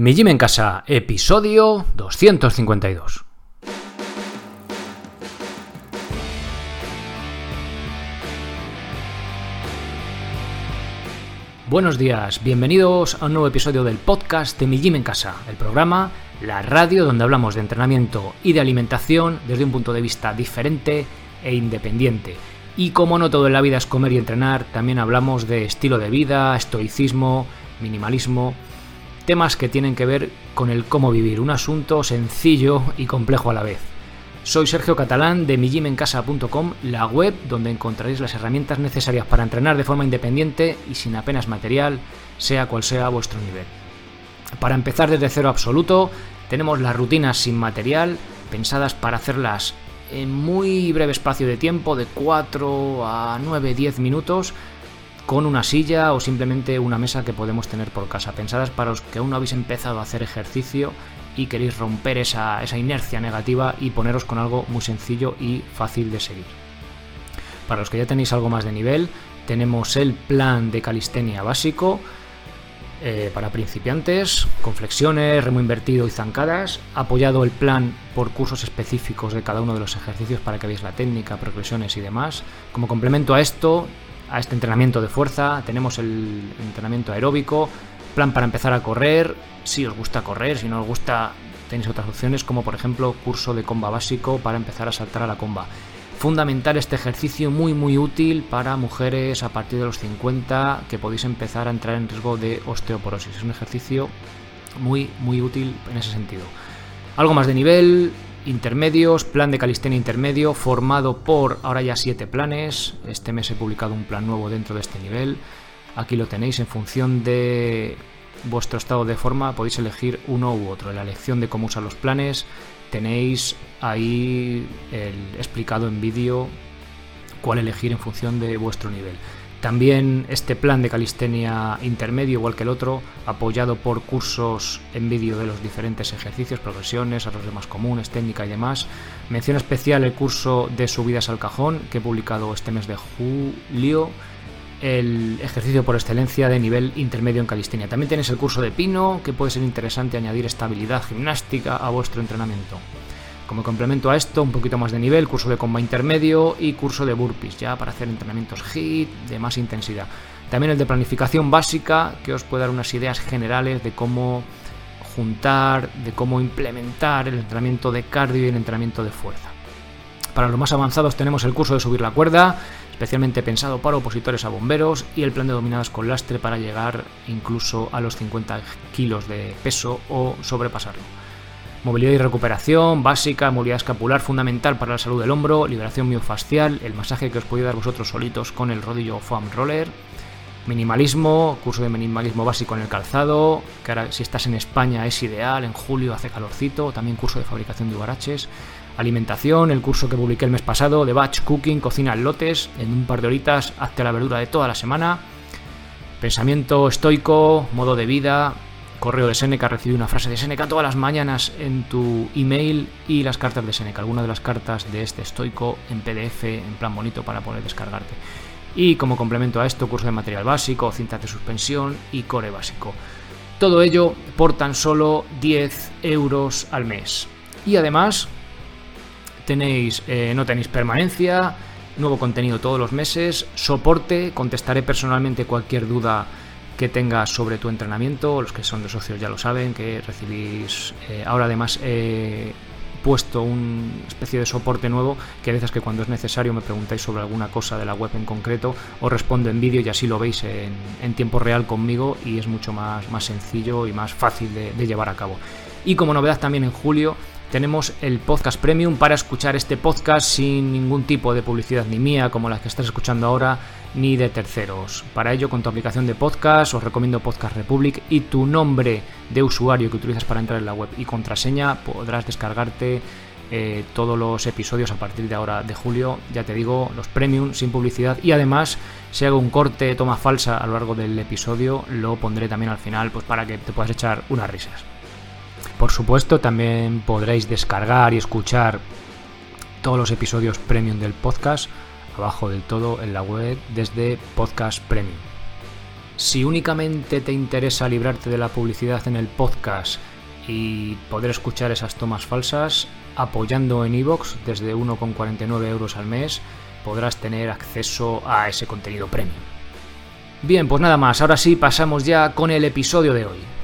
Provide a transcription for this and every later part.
Mi Gym en Casa, episodio 252. Buenos días, bienvenidos a un nuevo episodio del podcast de Mi Gym en Casa, el programa, la radio donde hablamos de entrenamiento y de alimentación desde un punto de vista diferente e independiente. Y como no todo en la vida es comer y entrenar, también hablamos de estilo de vida, estoicismo, minimalismo temas que tienen que ver con el cómo vivir, un asunto sencillo y complejo a la vez. Soy Sergio Catalán de mijimencasa.com, la web donde encontraréis las herramientas necesarias para entrenar de forma independiente y sin apenas material, sea cual sea vuestro nivel. Para empezar desde cero absoluto, tenemos las rutinas sin material, pensadas para hacerlas en muy breve espacio de tiempo, de 4 a 9, 10 minutos, con una silla o simplemente una mesa que podemos tener por casa, pensadas para los que aún no habéis empezado a hacer ejercicio y queréis romper esa, inercia negativa y poneros con algo muy sencillo y fácil de seguir. Para los que ya tenéis algo más de nivel, tenemos el plan de calistenia básico eh, para principiantes, con flexiones, remo invertido y zancadas, apoyado el plan por cursos específicos de cada uno de los ejercicios para que veáis la técnica, progresiones y demás. Como complemento a esto, a este entrenamiento de fuerza, tenemos el entrenamiento aeróbico, plan para empezar a correr, si os gusta correr, si no os gusta tenéis otras opciones como por ejemplo curso de comba básico para empezar a saltar a la comba. Fundamental este ejercicio, muy muy útil para mujeres a partir de los 50 que podéis empezar a entrar en riesgo de osteoporosis. Es un ejercicio muy muy útil en ese sentido. Algo más de nivel, intermedios, plan de calistenia intermedio, formado por ahora ya siete planes. Este mes he publicado un plan nuevo dentro de este nivel. Aquí lo tenéis en función de vuestro estado de forma, podéis elegir uno u otro. En la elección de cómo usar los planes tenéis ahí el explicado en vídeo cuál elegir en función de vuestro nivel. También este plan de calistenia intermedio, igual que el otro, apoyado por cursos en vídeo de los diferentes ejercicios, progresiones, errores más comunes, técnica y demás. Mención especial el curso de subidas al cajón que he publicado este mes de julio, el ejercicio por excelencia de nivel intermedio en calistenia. También tenéis el curso de pino, que puede ser interesante añadir estabilidad gimnástica a vuestro entrenamiento. Como complemento a esto, un poquito más de nivel, curso de comba intermedio y curso de burpees, ya para hacer entrenamientos HIIT de más intensidad. También el de planificación básica, que os puede dar unas ideas generales de cómo juntar, de cómo implementar el entrenamiento de cardio y el entrenamiento de fuerza. Para los más avanzados tenemos el curso de subir la cuerda, especialmente pensado para opositores a bomberos, y el plan de dominadas con lastre para llegar incluso a los 50 kilos de peso o sobrepasarlo. Movilidad y recuperación básica, movilidad escapular fundamental para la salud del hombro, liberación miofascial, el masaje que os podéis dar vosotros solitos con el rodillo foam roller, minimalismo, curso de minimalismo básico en el calzado, que ahora si estás en España es ideal, en julio hace calorcito, también curso de fabricación de ubaraches, alimentación, el curso que publiqué el mes pasado de batch cooking, cocina lotes, en un par de horitas hazte la verdura de toda la semana, pensamiento estoico, modo de vida, correo de Seneca, recibí una frase de Seneca todas las mañanas en tu email y las cartas de Seneca, algunas de las cartas de este estoico en PDF, en plan bonito para poder descargarte. Y como complemento a esto, curso de material básico, cintas de suspensión y core básico. Todo ello por tan solo 10 euros al mes. Y además, tenéis, eh, no tenéis permanencia, nuevo contenido todos los meses, soporte, contestaré personalmente cualquier duda que tengas sobre tu entrenamiento. Los que son de socios ya lo saben, que recibís. Eh, ahora además he puesto una especie de soporte nuevo que a veces que cuando es necesario me preguntáis sobre alguna cosa de la web en concreto, os respondo en vídeo y así lo veis en, tiempo real conmigo y es mucho más, más sencillo y más fácil de llevar a cabo. Y como novedad también en julio tenemos el podcast premium para escuchar este podcast sin ningún tipo de publicidad ni mía como la que estás escuchando ahora ni de terceros. Para ello con tu aplicación de podcast os recomiendo Podcast Republic y tu nombre de usuario que utilizas para entrar en la web y contraseña podrás descargarte eh, todos los episodios a partir de ahora de julio, ya te digo, los premium sin publicidad y además si hago un corte, toma falsa a lo largo del episodio, lo pondré también al final pues para que te puedas echar unas risas. Por supuesto, también podréis descargar y escuchar todos los episodios premium del podcast abajo del todo en la web desde Podcast Premium. Si únicamente te interesa librarte de la publicidad en el podcast y poder escuchar esas tomas falsas, apoyando en iVoox desde 1,49 euros al mes, podrás tener acceso a ese contenido premium. Bien, pues nada más, ahora sí pasamos ya con el episodio de hoy.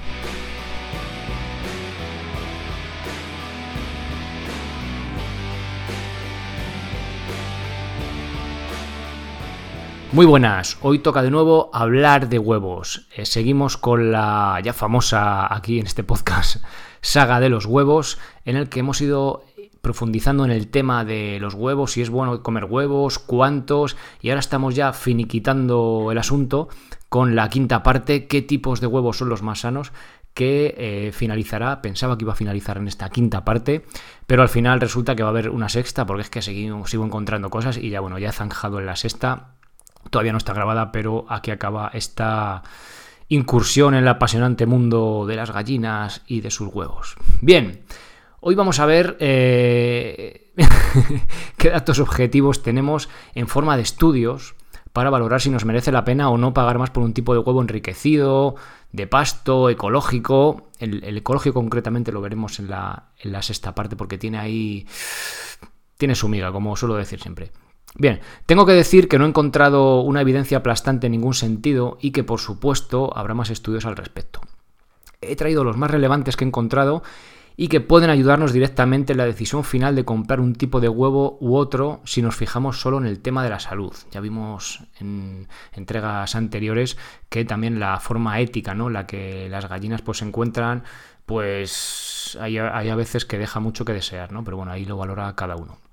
Muy buenas, hoy toca de nuevo hablar de huevos. Eh, seguimos con la ya famosa aquí en este podcast saga de los huevos, en el que hemos ido profundizando en el tema de los huevos, si es bueno comer huevos, cuántos, y ahora estamos ya finiquitando el asunto con la quinta parte, qué tipos de huevos son los más sanos, que eh, finalizará, pensaba que iba a finalizar en esta quinta parte, pero al final resulta que va a haber una sexta, porque es que seguimos, sigo encontrando cosas y ya bueno, ya he zanjado en la sexta Todavía no está grabada, pero aquí acaba esta incursión en el apasionante mundo de las gallinas y de sus huevos. Bien, hoy vamos a ver eh, qué datos objetivos tenemos en forma de estudios para valorar si nos merece la pena o no pagar más por un tipo de huevo enriquecido, de pasto, ecológico. El, ecológico concretamente lo veremos en la, en la sexta parte porque tiene ahí... tiene su miga, como suelo decir siempre. Bien, tengo que decir que no he encontrado una evidencia aplastante en ningún sentido y que por supuesto habrá más estudios al respecto. He traído los más relevantes que he encontrado y que pueden ayudarnos directamente en la decisión final de comprar un tipo de huevo u otro si nos fijamos solo en el tema de la salud. Ya vimos en entregas anteriores que también la forma ética, ¿no? La que las gallinas pues se encuentran, pues hay, hay a veces que deja mucho que desear, ¿no? Pero bueno, ahí lo valora cada uno.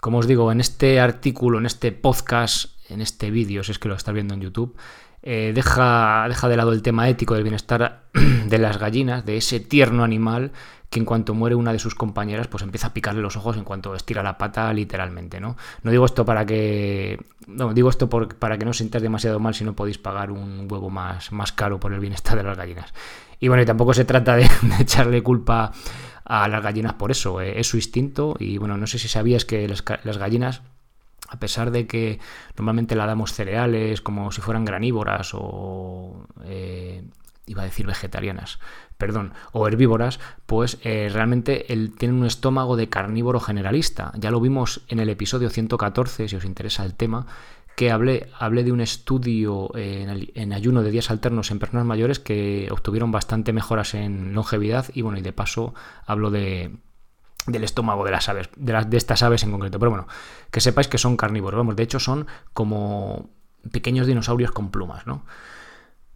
Como os digo, en este artículo, en este podcast, en este vídeo, si es que lo estás viendo en YouTube, eh, deja, deja de lado el tema ético del bienestar de las gallinas, de ese tierno animal que en cuanto muere una de sus compañeras, pues empieza a picarle los ojos en cuanto estira la pata, literalmente, ¿no? No digo esto para que. No, digo esto para que no os sintáis demasiado mal si no podéis pagar un huevo más, más caro por el bienestar de las gallinas. Y bueno, y tampoco se trata de echarle culpa a las gallinas por eso, eh, es su instinto y bueno, no sé si sabías que las, gallinas a pesar de que normalmente la damos cereales como si fueran granívoras o eh, iba a decir vegetarianas, perdón, o herbívoras, pues eh, realmente él tiene un estómago de carnívoro generalista. Ya lo vimos en el episodio 114, si os interesa el tema, que hablé, hablé de un estudio en, ayuno de días alternos en personas mayores que obtuvieron bastante mejoras en longevidad y bueno, y de paso hablo de, del estómago de las aves, de, de estas aves en concreto. Pero bueno, que sepáis que son carnívoros, vamos, de hecho son como pequeños dinosaurios con plumas, ¿no?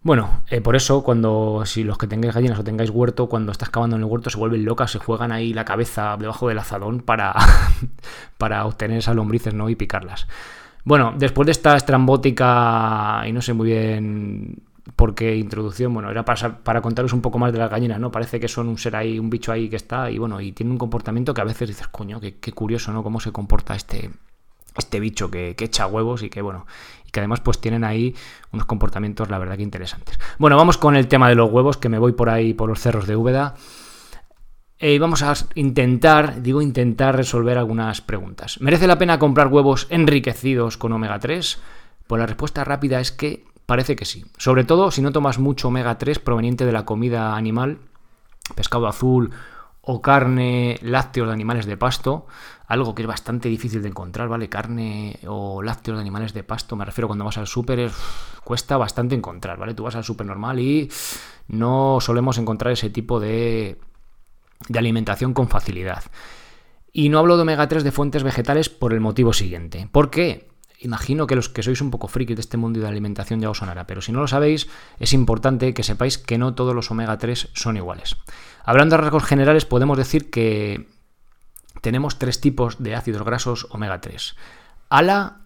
Bueno, eh, por eso cuando, si los que tengáis gallinas o tengáis huerto, cuando estás cavando en el huerto se vuelven locas, se juegan ahí la cabeza debajo del azadón para, para obtener esas lombrices, ¿no? Y picarlas. Bueno, después de esta estrambótica y no sé muy bien por qué introducción, bueno, era para, para, contaros un poco más de las gallinas, ¿no? Parece que son un ser ahí, un bicho ahí que está y bueno, y tiene un comportamiento que a veces dices, coño, qué, curioso, ¿no? Cómo se comporta este, este bicho que, que, echa huevos y que, bueno, y que además pues tienen ahí unos comportamientos, la verdad que interesantes. Bueno, vamos con el tema de los huevos, que me voy por ahí por los cerros de Úbeda. Y vamos a intentar, digo intentar resolver algunas preguntas. ¿Merece la pena comprar huevos enriquecidos con omega 3? Pues la respuesta rápida es que parece que sí. Sobre todo si no tomas mucho omega 3 proveniente de la comida animal, pescado azul o carne, lácteos de animales de pasto, algo que es bastante difícil de encontrar, ¿vale? Carne o lácteos de animales de pasto, me refiero cuando vas al súper, cuesta bastante encontrar, ¿vale? Tú vas al súper normal y no solemos encontrar ese tipo de de alimentación con facilidad. Y no hablo de omega 3 de fuentes vegetales por el motivo siguiente. ¿Por qué? Imagino que los que sois un poco frikis de este mundo de alimentación ya os sonará, pero si no lo sabéis, es importante que sepáis que no todos los omega 3 son iguales. Hablando de rasgos generales, podemos decir que tenemos tres tipos de ácidos grasos omega 3. ALA,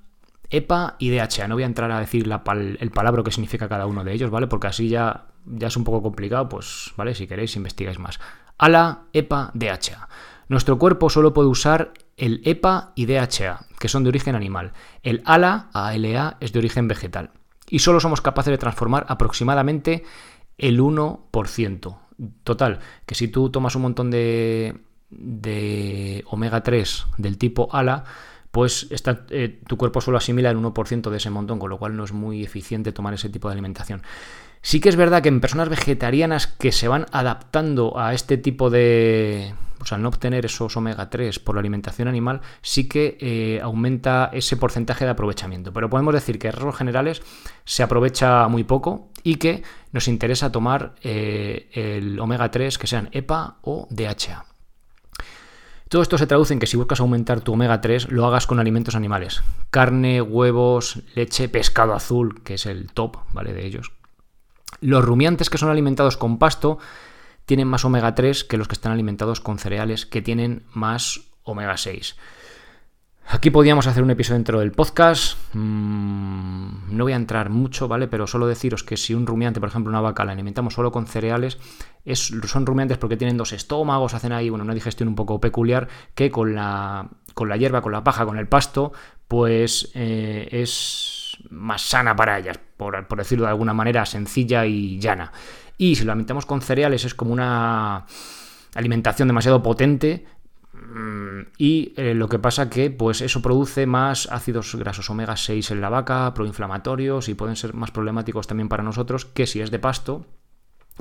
EPA y DHA. No voy a entrar a decir el palabra que significa cada uno de ellos, ¿vale? Porque así ya, ya es un poco complicado, pues, ¿vale? Si queréis, investigáis más. ALA, EPA, DHA. Nuestro cuerpo solo puede usar el EPA y DHA, que son de origen animal. El ALA, ALA, es de origen vegetal. Y solo somos capaces de transformar aproximadamente el 1%. Total, que si tú tomas un montón de, de omega 3 del tipo ALA, pues eh, tu cuerpo solo asimila el 1% de ese montón, con lo cual no es muy eficiente tomar ese tipo de alimentación. Sí que es verdad que en personas vegetarianas que se van adaptando a este tipo de... Pues al no obtener esos omega 3 por la alimentación animal, sí que eh, aumenta ese porcentaje de aprovechamiento. Pero podemos decir que en rasgos generales se aprovecha muy poco y que nos interesa tomar eh, el omega 3 que sean EPA o DHA. Todo esto se traduce en que si buscas aumentar tu omega 3, lo hagas con alimentos animales. Carne, huevos, leche, pescado azul, que es el top, ¿vale? De ellos. Los rumiantes que son alimentados con pasto tienen más omega 3 que los que están alimentados con cereales, que tienen más omega 6. Aquí podíamos hacer un episodio dentro del podcast. Mm, no voy a entrar mucho, ¿vale? Pero solo deciros que si un rumiante, por ejemplo, una vaca, la alimentamos solo con cereales, es, son rumiantes porque tienen dos estómagos, hacen ahí bueno, una digestión un poco peculiar que con la, con la hierba, con la paja, con el pasto, pues eh, es más sana para ellas, por, decirlo de alguna manera, sencilla y llana. Y si lo alimentamos con cereales es como una alimentación demasiado potente Mm, y eh, lo que pasa que pues eso produce más ácidos grasos omega 6 en la vaca, proinflamatorios y pueden ser más problemáticos también para nosotros que si es de pasto,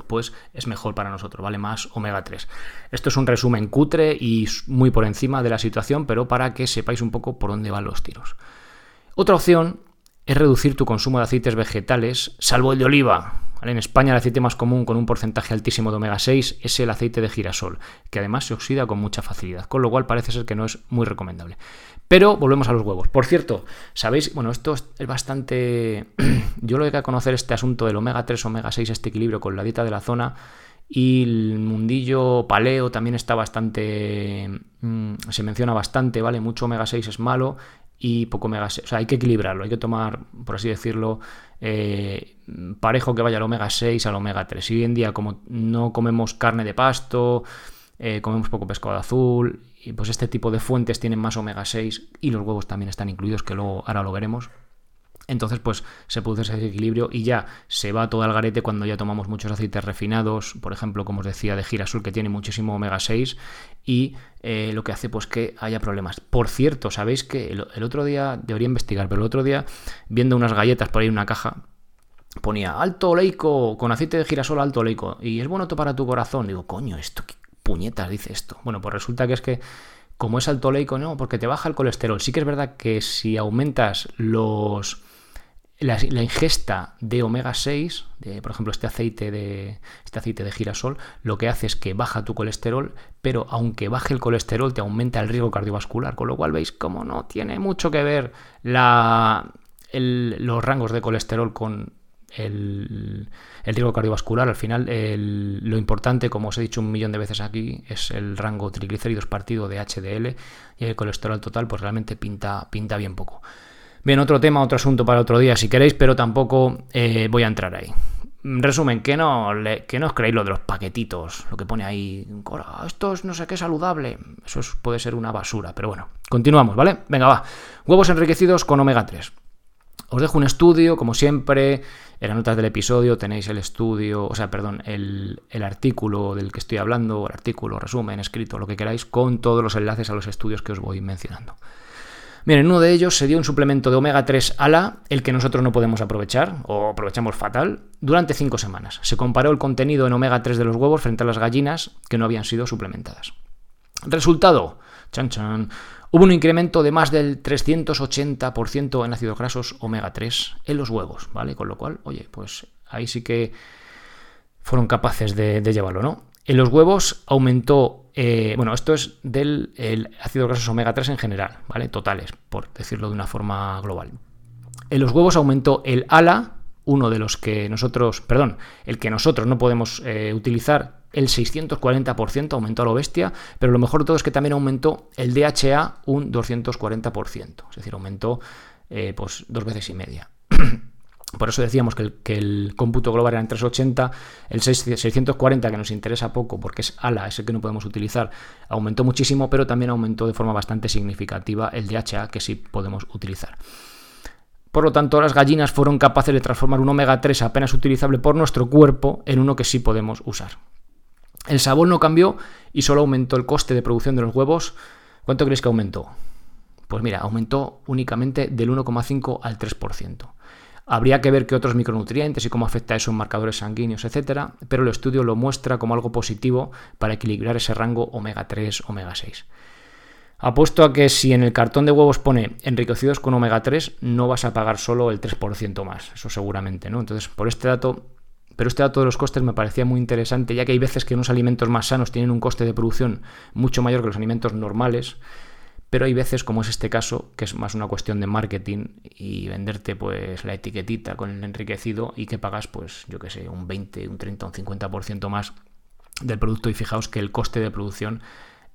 pues es mejor para nosotros, vale más omega 3. Esto es un resumen cutre y muy por encima de la situación, pero para que sepáis un poco por dónde van los tiros. Otra opción es reducir tu consumo de aceites vegetales, salvo el de oliva, en España el aceite más común con un porcentaje altísimo de omega 6 es el aceite de girasol, que además se oxida con mucha facilidad, con lo cual parece ser que no es muy recomendable. Pero volvemos a los huevos. Por cierto, ¿sabéis? Bueno, esto es bastante... Yo lo he que conocer este asunto del omega 3, omega 6, este equilibrio con la dieta de la zona. Y el mundillo paleo también está bastante... Mm, se menciona bastante, ¿vale? Mucho omega 6 es malo y poco omega 6. O sea, hay que equilibrarlo, hay que tomar, por así decirlo, eh, parejo que vaya al omega 6 al omega 3. Y hoy en día, como no comemos carne de pasto, eh, comemos poco pescado azul, y pues este tipo de fuentes tienen más omega 6 y los huevos también están incluidos, que luego ahora lo veremos. Entonces, pues se produce ese equilibrio y ya se va todo al garete cuando ya tomamos muchos aceites refinados, por ejemplo, como os decía, de girasol, que tiene muchísimo omega 6, y eh, lo que hace pues que haya problemas. Por cierto, sabéis que el, otro día, debería investigar, pero el otro día, viendo unas galletas por ahí en una caja, ponía alto oleico, con aceite de girasol alto oleico, y es bueno para tu corazón. Digo, coño, esto, qué puñetas dice esto. Bueno, pues resulta que es que como es alto oleico, no, porque te baja el colesterol. Sí que es verdad que si aumentas los la, ingesta de omega 6, de, por ejemplo este aceite, de, este aceite de girasol, lo que hace es que baja tu colesterol, pero aunque baje el colesterol te aumenta el riesgo cardiovascular, con lo cual veis como no tiene mucho que ver los rangos de colesterol con el, el riesgo cardiovascular. Al final lo importante, como os he dicho un millón de veces aquí, es el rango triglicéridos partido de HDL y el colesterol total pues realmente pinta, pinta bien poco. Bien, otro tema, otro asunto para otro día si queréis, pero tampoco eh, voy a entrar ahí. Resumen, que no, que no os creéis lo de los paquetitos, lo que pone ahí, esto es no sé qué saludable, eso puede ser una basura, pero bueno, continuamos, ¿vale? Venga, va. Huevos enriquecidos con omega 3. Os dejo un estudio, como siempre, en las notas del episodio tenéis el estudio, o sea, perdón, el, el artículo del que estoy hablando, el artículo, resumen, escrito, lo que queráis, con todos los enlaces a los estudios que os voy mencionando. Bien, en uno de ellos se dio un suplemento de omega 3 ALA, el que nosotros no podemos aprovechar, o aprovechamos fatal, durante 5 semanas. Se comparó el contenido en omega 3 de los huevos frente a las gallinas que no habían sido suplementadas. Resultado, chan chan, hubo un incremento de más del 380% en ácidos grasos omega 3 en los huevos, ¿vale? Con lo cual, oye, pues ahí sí que fueron capaces de, de llevarlo, ¿no? En los huevos aumentó, eh, bueno, esto es del ácido graso omega 3 en general, ¿vale? Totales, por decirlo de una forma global. En los huevos aumentó el ALA, uno de los que nosotros, perdón, el que nosotros no podemos eh, utilizar, el 640% aumentó a lo bestia, pero lo mejor de todo es que también aumentó el DHA un 240%, es decir, aumentó eh, pues dos veces y media. Por eso decíamos que el, cómputo global era en 380, el 640 que nos interesa poco porque es ALA, ese que no podemos utilizar, aumentó muchísimo, pero también aumentó de forma bastante significativa el DHA que sí podemos utilizar. Por lo tanto, las gallinas fueron capaces de transformar un omega 3 apenas utilizable por nuestro cuerpo en uno que sí podemos usar. El sabor no cambió y solo aumentó el coste de producción de los huevos. ¿Cuánto creéis que aumentó? Pues mira, aumentó únicamente del 1,5 al 3%. Habría que ver qué otros micronutrientes y cómo afecta eso en marcadores sanguíneos, etcétera, pero el estudio lo muestra como algo positivo para equilibrar ese rango omega 3, omega 6. Apuesto a que si en el cartón de huevos pone enriquecidos con omega 3, no vas a pagar solo el 3% más, eso seguramente, ¿no? Entonces, por este dato, pero este dato de los costes me parecía muy interesante, ya que hay veces que unos alimentos más sanos tienen un coste de producción mucho mayor que los alimentos normales pero hay veces, como es este caso, que es más una cuestión de marketing y venderte pues la etiquetita con el enriquecido y que pagas pues yo que sé, un 20, un 30, un 50% más del producto y fijaos que el coste de producción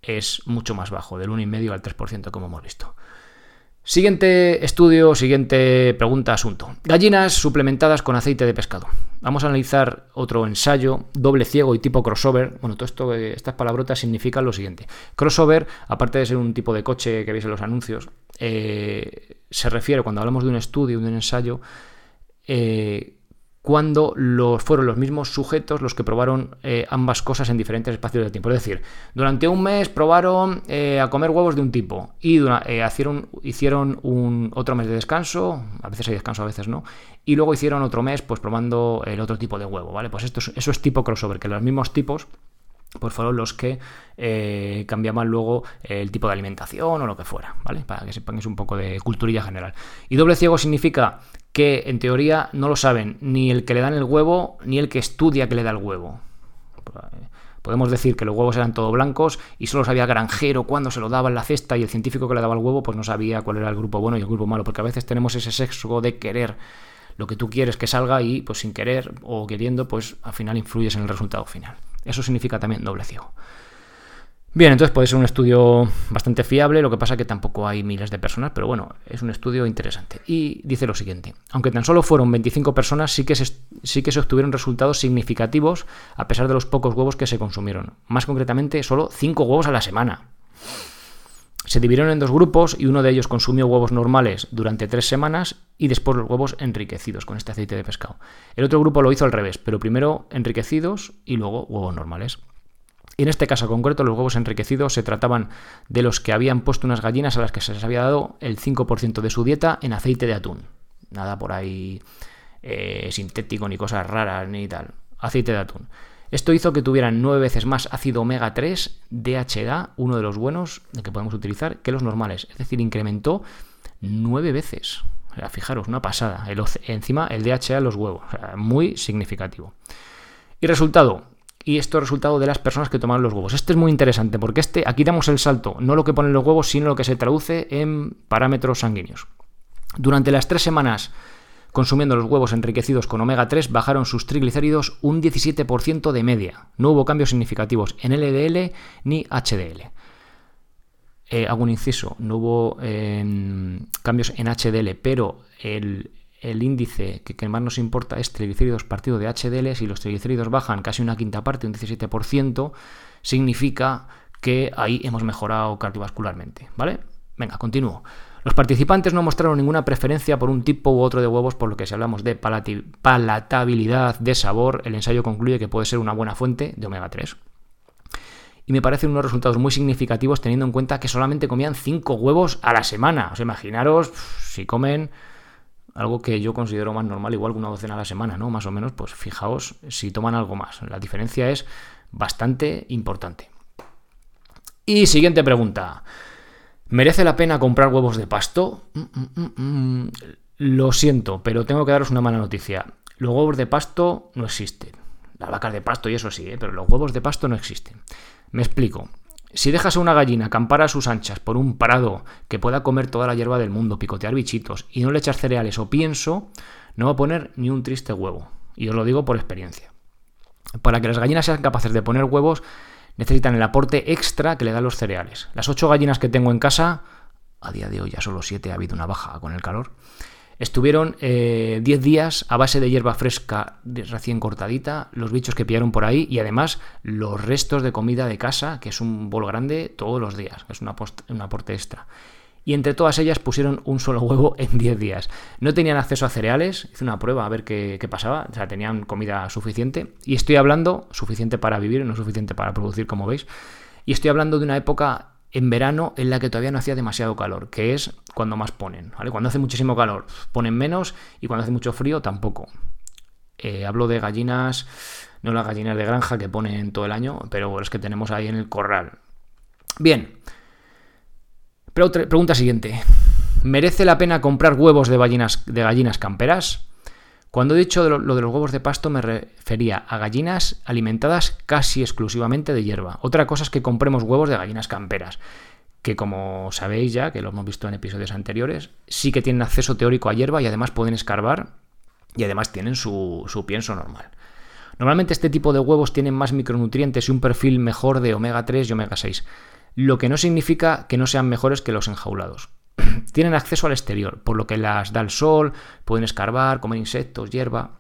es mucho más bajo, del 1,5 al 3% como hemos visto. Siguiente estudio, siguiente pregunta, asunto. Gallinas suplementadas con aceite de pescado. Vamos a analizar otro ensayo, doble ciego y tipo crossover. Bueno, todo esto, eh, estas palabrotas significan lo siguiente. Crossover, aparte de ser un tipo de coche que veis en los anuncios, eh, se refiere, cuando hablamos de un estudio, de un ensayo, eh, cuando los, fueron los mismos sujetos los que probaron eh, ambas cosas en diferentes espacios de tiempo. Es decir, durante un mes probaron eh, a comer huevos de un tipo y eh, hicieron, hicieron un, otro mes de descanso, a veces hay descanso, a veces no, y luego hicieron otro mes pues probando el otro tipo de huevo, ¿vale? Pues esto eso es tipo crossover, que los mismos tipos pues fueron los que cambiaban luego el tipo de alimentación o lo que fuera, ¿vale? Para que sepan es un poco de culturilla general. Y doble ciego significa que en teoría no lo saben ni el que le dan el huevo ni el que estudia que le da el huevo. Podemos decir que los huevos eran todos blancos y solo sabía granjero cuándo se lo daba en la cesta y el científico que le daba el huevo pues no sabía cuál era el grupo bueno y el grupo malo, porque a veces tenemos ese sexo de querer lo que tú quieres que salga y pues sin querer o queriendo pues al final influyes en el resultado final. Eso significa también doble ciego. Bien, entonces puede ser un estudio bastante fiable, lo que pasa que tampoco hay miles de personas, pero bueno, es un estudio interesante. Y dice lo siguiente, aunque tan solo fueron 25 personas, sí que, se, sí que se obtuvieron resultados significativos a pesar de los pocos huevos que se consumieron. Más concretamente, solo 5 huevos a la semana. Se dividieron en dos grupos y uno de ellos consumió huevos normales durante tres semanas y después los huevos enriquecidos con este aceite de pescado. El otro grupo lo hizo al revés, pero primero enriquecidos y luego huevos normales. En este caso concreto, los huevos enriquecidos se trataban de los que habían puesto unas gallinas a las que se les había dado el 5% de su dieta en aceite de atún. Nada por ahí eh, sintético, ni cosas raras, ni tal. Aceite de atún. Esto hizo que tuvieran nueve veces más ácido omega 3, DHA, uno de los buenos que podemos utilizar, que los normales. Es decir, incrementó nueve veces. fijaros, una pasada. encima el DHA en los huevos. muy significativo. Y resultado, y esto es resultado de las personas que toman los huevos. Este es muy interesante porque este, aquí damos el salto, no lo que ponen los huevos, sino lo que se traduce en parámetros sanguíneos. Durante las tres semanas consumiendo los huevos enriquecidos con omega 3 bajaron sus triglicéridos un 17% de media. No hubo cambios significativos en LDL ni HDL. Eh, hago un inciso, no hubo em, cambios en HDL, pero el, índice que, más nos importa es triglicéridos partido de HDL. Si los triglicéridos bajan casi una quinta parte, un 17%, significa que ahí hemos mejorado cardiovascularmente. ¿Vale? Venga, continúo. Los participantes no mostraron ninguna preferencia por un tipo u otro de huevos, por lo que si hablamos de palatabilidad, de sabor, el ensayo concluye que puede ser una buena fuente de omega 3. Y me parecen unos resultados muy significativos teniendo en cuenta que solamente comían 5 huevos a la semana. O sea, imaginaros si comen algo que yo considero más normal, igual que una docena a la semana, ¿no? Más o menos, pues fijaos si toman algo más. La diferencia es bastante importante. Y siguiente pregunta. ¿Merece la pena comprar huevos de pasto? Mm, mm, mm, Lo siento, pero tengo que daros una mala noticia. Los huevos de pasto no existen. Las vacas de pasto y eso sí, ¿eh? pero los huevos de pasto no existen. Me explico. Si dejas a una gallina acampar a sus anchas por un prado que pueda comer toda la hierba del mundo, picotear bichitos, y no le echas cereales o pienso, no va a poner ni un triste huevo. Y os lo digo por experiencia. Para que las gallinas sean capaces de poner huevos, necesitan el aporte extra que le dan los cereales. Las ocho gallinas que tengo en casa, a día de hoy ya solo siete, ha habido una baja con el calor, estuvieron 10 eh, días a base de hierba fresca recién cortadita, los bichos que pillaron por ahí y además los restos de comida de casa, que es un bol grande todos los días, es un aporte extra. Y entre todas ellas pusieron un solo huevo en 10 días. No tenían acceso a cereales, hice una prueba a ver qué, pasaba, o sea, tenían comida suficiente. Y estoy hablando, suficiente para vivir, no suficiente para producir, como veis, y estoy hablando de una época en verano en la que todavía no hacía demasiado calor, que es cuando más ponen. ¿vale? Cuando hace muchísimo calor ponen menos y cuando hace mucho frío tampoco. Eh, hablo de gallinas, no las gallinas de granja que ponen todo el año, pero es que tenemos ahí en el corral. Bien. pregunta siguiente. ¿Merece la pena comprar huevos de gallinas, de gallinas camperas? Cuando he dicho lo, de los huevos de pasto me refería a gallinas alimentadas casi exclusivamente de hierba. Otra cosa es que compremos huevos de gallinas camperas, que como sabéis ya, que lo hemos visto en episodios anteriores, sí que tienen acceso teórico a hierba y además pueden escarbar y además tienen su, su pienso normal. Normalmente este tipo de huevos tienen más micronutrientes y un perfil mejor de omega 3 y omega 6, lo que no significa que no sean mejores que los enjaulados tienen acceso al exterior, por lo que las da el sol, pueden escarbar, comer insectos, hierba.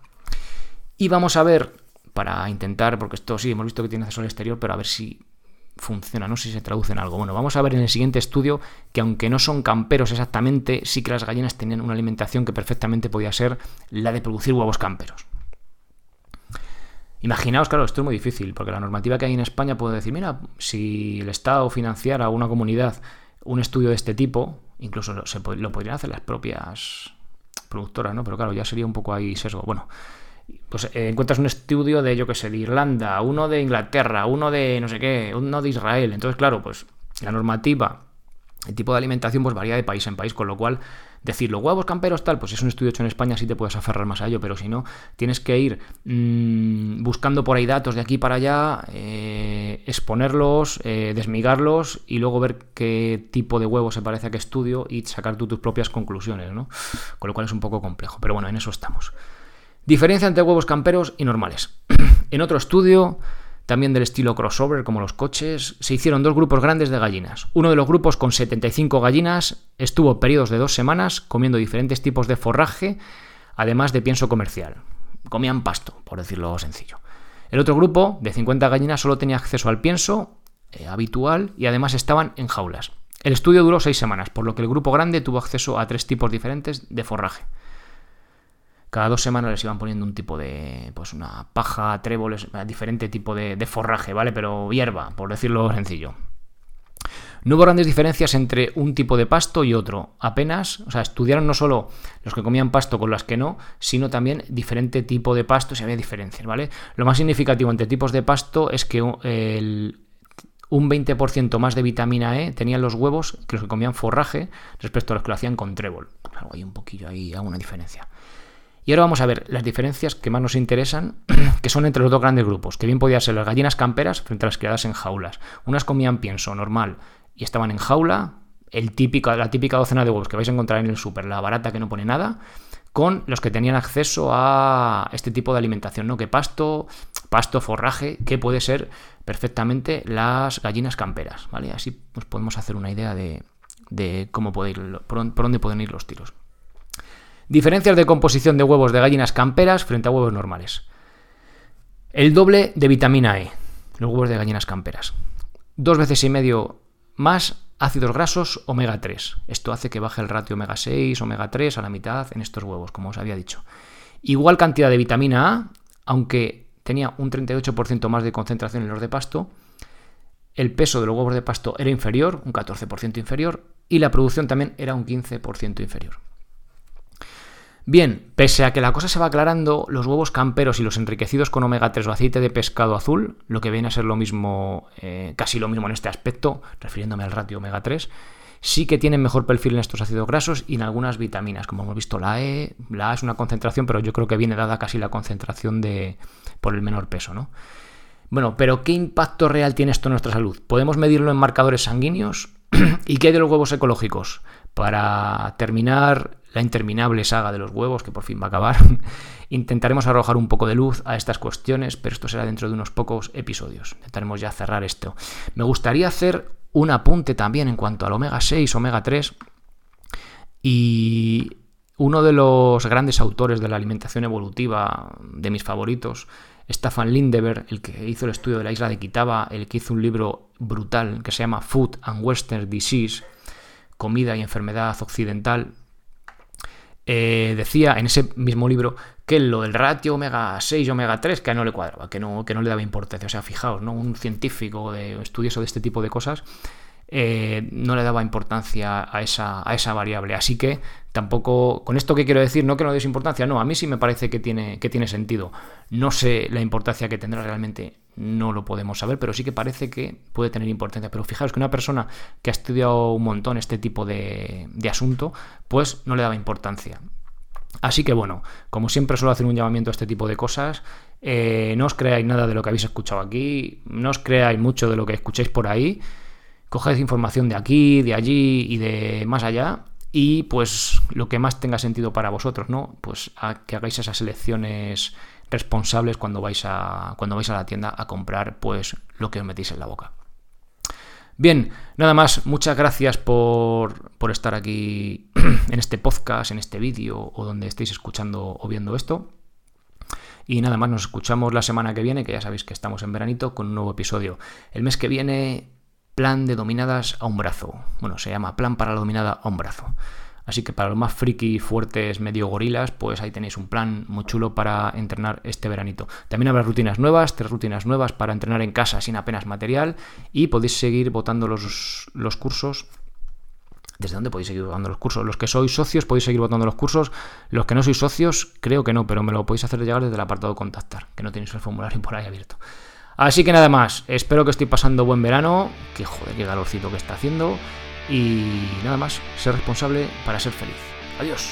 Y vamos a ver, para intentar, porque esto sí, hemos visto que tiene acceso al exterior, pero a ver si funciona, no sé si se traduce en algo. Bueno, vamos a ver en el siguiente estudio que aunque no son camperos exactamente, sí que las gallinas tenían una alimentación que perfectamente podía ser la de producir huevos camperos. Imaginaos, claro, esto es muy difícil, porque la normativa que hay en España puede decir, mira, si el Estado financiara a una comunidad un estudio de este tipo, incluso se, lo podrían hacer las propias productoras, ¿no? Pero claro, ya sería un poco ahí sesgo. Bueno, pues eh, encuentras un estudio de, yo que sé, de Irlanda, uno de Inglaterra, uno de no sé qué, uno de Israel. Entonces, claro, pues la normativa, el tipo de alimentación, pues varía de país en país, con lo cual decir los huevos camperos tal, pues es un estudio hecho en España, sí te puedes aferrar más a ello, pero si no, tienes que ir mm, buscando por ahí datos de aquí para allá, eh, exponerlos, eh, desmigarlos y luego ver qué tipo de huevo se parece a qué estudio y sacar tú tus propias conclusiones, ¿no? Con lo cual es un poco complejo, pero bueno, en eso estamos. Diferencia entre huevos camperos y normales. en otro estudio también del estilo crossover como los coches, se hicieron dos grupos grandes de gallinas. Uno de los grupos con 75 gallinas estuvo periodos de dos semanas comiendo diferentes tipos de forraje, además de pienso comercial. Comían pasto, por decirlo sencillo. El otro grupo, de 50 gallinas, solo tenía acceso al pienso eh, habitual y además estaban en jaulas. El estudio duró seis semanas, por lo que el grupo grande tuvo acceso a tres tipos diferentes de forraje cada dos semanas les iban poniendo un tipo de, pues una paja, tréboles, diferente tipo de, forraje, ¿vale? Pero hierba, por decirlo sencillo. No hubo grandes diferencias entre un tipo de pasto y otro. Apenas, o sea, estudiaron no solo los que comían pasto con las que no, sino también diferente tipo de pasto si había diferencias, ¿vale? Lo más significativo entre tipos de pasto es que el, un 20% más de vitamina E tenían los huevos que los que comían forraje respecto a los que lo hacían con trébol. Claro, hay un poquillo ahí, alguna diferencia. Y ahora vamos a ver las diferencias que más nos interesan, que son entre los dos grandes grupos, que bien podían ser las gallinas camperas frente a las criadas en jaulas. Unas comían pienso normal y estaban en jaula, el la típica docena de huevos que vais a encontrar en el súper, la barata que no pone nada, con los que tenían acceso a este tipo de alimentación, ¿no? Que pasto, pasto, forraje, que puede ser perfectamente las gallinas camperas, ¿vale? Así nos podemos hacer una idea de, cómo puede ir, por dónde pueden ir los tiros. Diferencias de composición de huevos de gallinas camperas frente a huevos normales. El doble de vitamina E, los huevos de gallinas camperas. Dos veces y medio más ácidos grasos omega 3. Esto hace que baje el ratio omega 6, omega 3 a la mitad en estos huevos, como os había dicho. Igual cantidad de vitamina A, aunque tenía un 38% más de concentración en los de pasto. El peso de los huevos de pasto era inferior, un 14% inferior, y la producción también era un 15% inferior. Bien, pese a que la cosa se va aclarando, los huevos camperos y los enriquecidos con omega 3 o aceite de pescado azul, lo que viene a ser lo mismo, eh, casi lo mismo en este aspecto, refiriéndome al ratio omega 3, sí que tienen mejor perfil en estos ácidos grasos y en algunas vitaminas, como hemos visto la E, la A es una concentración, pero yo creo que viene dada casi la concentración de por el menor peso, ¿no? Bueno, pero ¿qué impacto real tiene esto en nuestra salud? ¿Podemos medirlo en marcadores sanguíneos? ¿Y qué hay de los huevos ecológicos? Para terminar la interminable saga de los huevos que por fin va a acabar, intentaremos arrojar un poco de luz a estas cuestiones, pero esto será dentro de unos pocos episodios. Intentaremos ya cerrar esto. Me gustaría hacer un apunte también en cuanto al omega 6, omega 3 y uno de los grandes autores de la alimentación evolutiva, de mis favoritos, Stefan Lindeberg, el que hizo el estudio de la isla de Kitaba, el que hizo un libro brutal que se llama Food and Western Disease, Comida y Enfermedad Occidental, eh, decía en ese mismo libro que lo del ratio omega 6 y omega 3 que no le cuadraba, que no, que no le daba importancia. O sea, fijaos, ¿no? un científico de estudioso de este tipo de cosas eh, no le daba importancia a esa, a esa variable. Así que tampoco, con esto que quiero decir, no que no des importancia, no, a mí sí me parece que tiene, que tiene sentido. No sé la importancia que tendrá realmente, no lo podemos saber, pero sí que parece que puede tener importancia. Pero fijaros que una persona que ha estudiado un montón este tipo de, asunto, pues no le daba importancia. Así que bueno, como siempre suelo hacer un llamamiento a este tipo de cosas, eh, no os creáis nada de lo que habéis escuchado aquí, no os creáis mucho de lo que escucháis por ahí, coged información de aquí, de allí y de más allá y pues lo que más tenga sentido para vosotros, ¿no? Pues a que hagáis esas elecciones responsables cuando vais a cuando vais a la tienda a comprar pues lo que os metéis en la boca. Bien, nada más, muchas gracias por, por estar aquí en este podcast, en este vídeo o donde estéis escuchando o viendo esto. Y nada más, nos escuchamos la semana que viene, que ya sabéis que estamos en veranito, con un nuevo episodio. El mes que viene plan de dominadas a un brazo. Bueno, se llama plan para la dominada a un brazo. Así que para los más friki, fuertes, medio gorilas, pues ahí tenéis un plan muy chulo para entrenar este veranito. También habrá rutinas nuevas, tres rutinas nuevas para entrenar en casa sin apenas material y podéis seguir votando los, los cursos. ¿Desde dónde podéis seguir votando los cursos? Los que sois socios podéis seguir votando los cursos. Los que no sois socios, creo que no, pero me lo podéis hacer llegar desde el apartado contactar, que no tenéis el formulario por ahí abierto. Así que nada más, espero que estéis pasando buen verano, que joder, qué calorcito que está haciendo. Y nada más, ser responsable para ser feliz. Adiós.